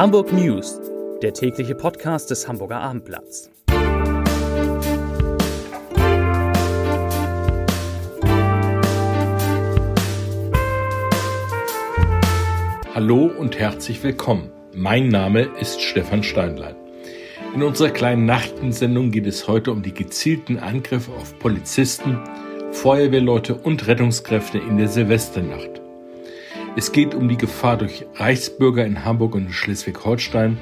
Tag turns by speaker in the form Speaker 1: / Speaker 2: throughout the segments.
Speaker 1: Hamburg News, der tägliche Podcast des Hamburger Abendblatts.
Speaker 2: Hallo und herzlich willkommen. Mein Name ist Stefan Steinlein. In unserer kleinen Nachtensendung geht es heute um die gezielten Angriffe auf Polizisten, Feuerwehrleute und Rettungskräfte in der Silvesternacht. Es geht um die Gefahr durch Reichsbürger in Hamburg und Schleswig-Holstein,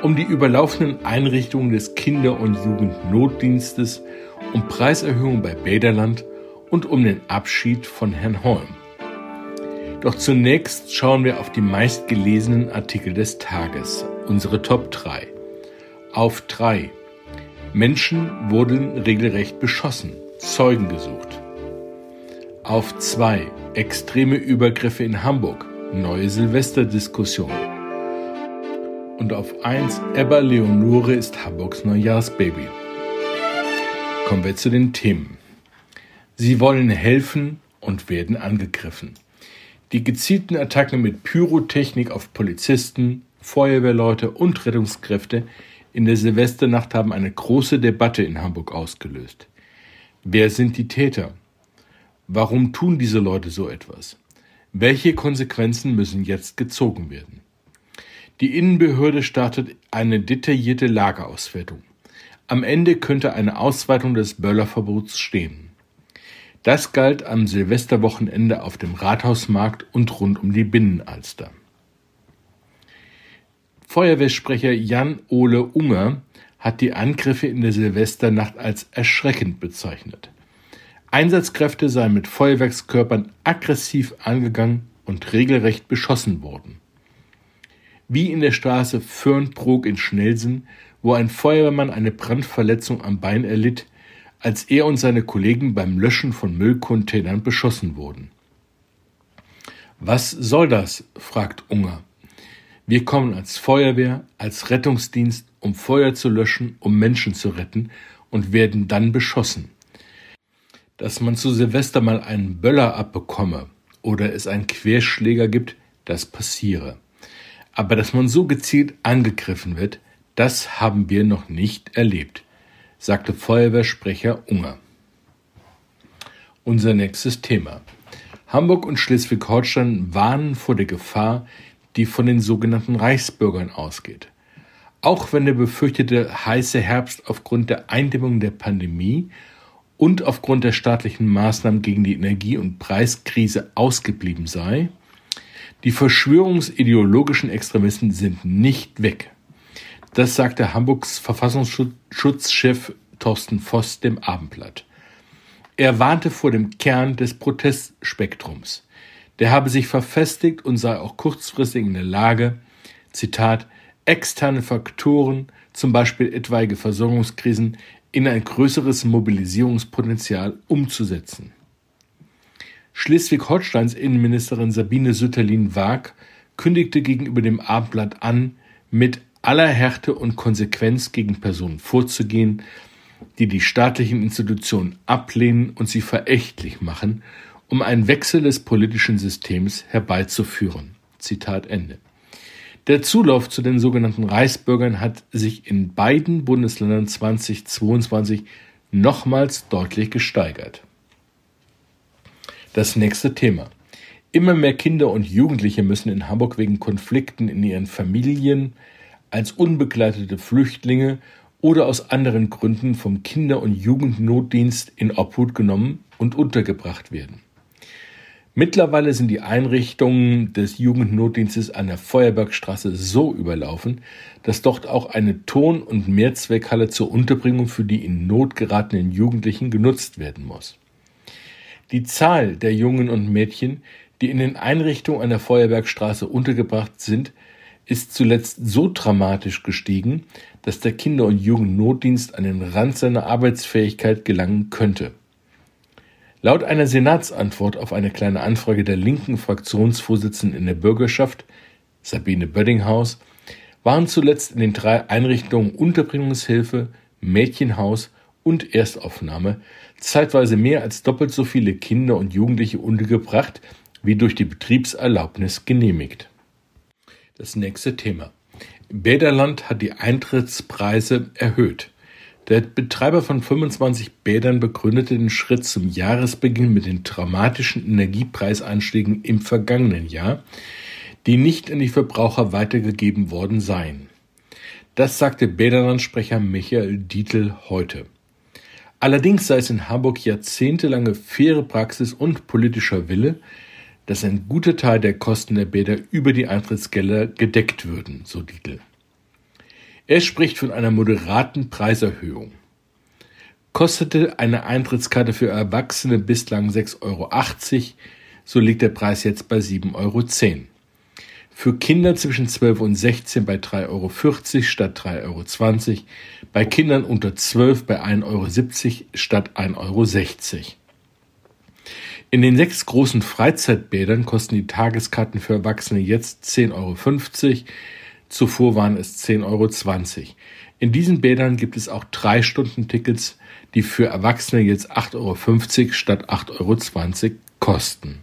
Speaker 2: um die überlaufenden Einrichtungen des Kinder- und Jugendnotdienstes, um Preiserhöhungen bei Bäderland und um den Abschied von Herrn Holm. Doch zunächst schauen wir auf die meistgelesenen Artikel des Tages, unsere Top 3. Auf 3. Menschen wurden regelrecht beschossen, Zeugen gesucht. Auf 2. Extreme Übergriffe in Hamburg. Neue Silvesterdiskussion. Und auf 1. Ebba Leonore ist Hamburgs Neujahrsbaby. Kommen wir zu den Themen. Sie wollen helfen und werden angegriffen. Die gezielten Attacken mit Pyrotechnik auf Polizisten, Feuerwehrleute und Rettungskräfte in der Silvesternacht haben eine große Debatte in Hamburg ausgelöst. Wer sind die Täter? Warum tun diese Leute so etwas? Welche Konsequenzen müssen jetzt gezogen werden? Die Innenbehörde startet eine detaillierte Lagerauswertung. Am Ende könnte eine Ausweitung des Böllerverbots stehen. Das galt am Silvesterwochenende auf dem Rathausmarkt und rund um die Binnenalster. Feuerwehrsprecher Jan-Ole Unger hat die Angriffe in der Silvesternacht als erschreckend bezeichnet. Einsatzkräfte seien mit Feuerwerkskörpern aggressiv angegangen und regelrecht beschossen worden. Wie in der Straße Fürnbrook in Schnelsen, wo ein Feuerwehrmann eine Brandverletzung am Bein erlitt, als er und seine Kollegen beim Löschen von Müllcontainern beschossen wurden. Was soll das? fragt Unger. Wir kommen als Feuerwehr, als Rettungsdienst, um Feuer zu löschen, um Menschen zu retten und werden dann beschossen dass man zu Silvester mal einen Böller abbekomme oder es einen Querschläger gibt, das passiere. Aber dass man so gezielt angegriffen wird, das haben wir noch nicht erlebt, sagte Feuerwehrsprecher Unger. Unser nächstes Thema. Hamburg und Schleswig-Holstein warnen vor der Gefahr, die von den sogenannten Reichsbürgern ausgeht. Auch wenn der befürchtete heiße Herbst aufgrund der Eindämmung der Pandemie und aufgrund der staatlichen Maßnahmen gegen die Energie- und Preiskrise ausgeblieben sei, die verschwörungsideologischen Extremisten sind nicht weg. Das sagte Hamburgs Verfassungsschutzchef Thorsten Voss dem Abendblatt. Er warnte vor dem Kern des Protestspektrums. Der habe sich verfestigt und sei auch kurzfristig in der Lage, Zitat, externe Faktoren, zum Beispiel etwaige Versorgungskrisen, in ein größeres Mobilisierungspotenzial umzusetzen. Schleswig-Holsteins Innenministerin Sabine Sütterlin-Waag kündigte gegenüber dem Abendblatt an, mit aller Härte und Konsequenz gegen Personen vorzugehen, die die staatlichen Institutionen ablehnen und sie verächtlich machen, um einen Wechsel des politischen Systems herbeizuführen. Zitat Ende. Der Zulauf zu den sogenannten Reichsbürgern hat sich in beiden Bundesländern 2022 nochmals deutlich gesteigert. Das nächste Thema. Immer mehr Kinder und Jugendliche müssen in Hamburg wegen Konflikten in ihren Familien als unbegleitete Flüchtlinge oder aus anderen Gründen vom Kinder- und Jugendnotdienst in Obhut genommen und untergebracht werden. Mittlerweile sind die Einrichtungen des Jugendnotdienstes an der Feuerbergstraße so überlaufen, dass dort auch eine Ton- und Mehrzweckhalle zur Unterbringung für die in Not geratenen Jugendlichen genutzt werden muss. Die Zahl der Jungen und Mädchen, die in den Einrichtungen an der Feuerbergstraße untergebracht sind, ist zuletzt so dramatisch gestiegen, dass der Kinder- und Jugendnotdienst an den Rand seiner Arbeitsfähigkeit gelangen könnte. Laut einer Senatsantwort auf eine kleine Anfrage der linken Fraktionsvorsitzenden in der Bürgerschaft, Sabine Böddinghaus, waren zuletzt in den drei Einrichtungen Unterbringungshilfe, Mädchenhaus und Erstaufnahme zeitweise mehr als doppelt so viele Kinder und Jugendliche untergebracht, wie durch die Betriebserlaubnis genehmigt. Das nächste Thema. Bäderland hat die Eintrittspreise erhöht. Der Betreiber von 25 Bädern begründete den Schritt zum Jahresbeginn mit den dramatischen Energiepreisanstiegen im vergangenen Jahr, die nicht an die Verbraucher weitergegeben worden seien. Das sagte Bäderlandsprecher Michael Dietl heute. Allerdings sei es in Hamburg jahrzehntelange faire Praxis und politischer Wille, dass ein guter Teil der Kosten der Bäder über die Eintrittsgelder gedeckt würden, so Dietl. Er spricht von einer moderaten Preiserhöhung. Kostete eine Eintrittskarte für Erwachsene bislang 6,80 Euro, so liegt der Preis jetzt bei 7,10 Euro. Für Kinder zwischen 12 und 16 bei 3,40 Euro statt 3,20 Euro, bei Kindern unter 12 bei 1,70 Euro statt 1,60 Euro. In den sechs großen Freizeitbädern kosten die Tageskarten für Erwachsene jetzt 10,50 Euro, zuvor waren es 10,20 Euro. In diesen Bädern gibt es auch drei Stunden Tickets, die für Erwachsene jetzt 8,50 Euro statt 8,20 Euro kosten.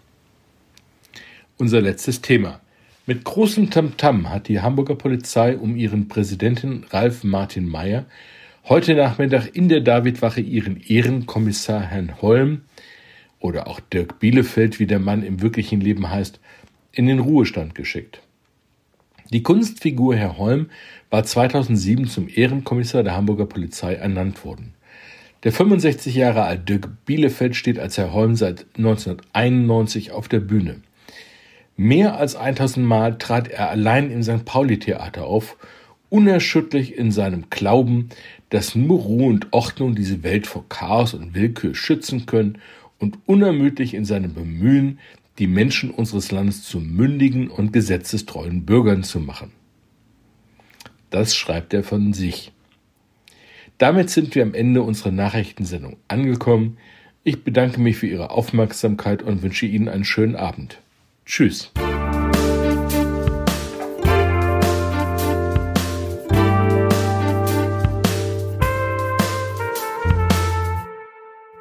Speaker 2: Unser letztes Thema. Mit großem Tamtam hat die Hamburger Polizei um ihren Präsidenten Ralf Martin Mayer heute Nachmittag in der Davidwache ihren Ehrenkommissar Herrn Holm oder auch Dirk Bielefeld, wie der Mann im wirklichen Leben heißt, in den Ruhestand geschickt. Die Kunstfigur Herr Holm war 2007 zum Ehrenkommissar der Hamburger Polizei ernannt worden. Der 65 Jahre alte Dirk Bielefeld steht als Herr Holm seit 1991 auf der Bühne. Mehr als 1000 Mal trat er allein im St. Pauli-Theater auf, unerschütterlich in seinem Glauben, dass nur Ruhe und Ordnung diese Welt vor Chaos und Willkür schützen können und unermüdlich in seinem Bemühen, die Menschen unseres Landes zu mündigen und gesetzestreuen Bürgern zu machen. Das schreibt er von sich. Damit sind wir am Ende unserer Nachrichtensendung angekommen. Ich bedanke mich für Ihre Aufmerksamkeit und wünsche Ihnen einen schönen Abend. Tschüss.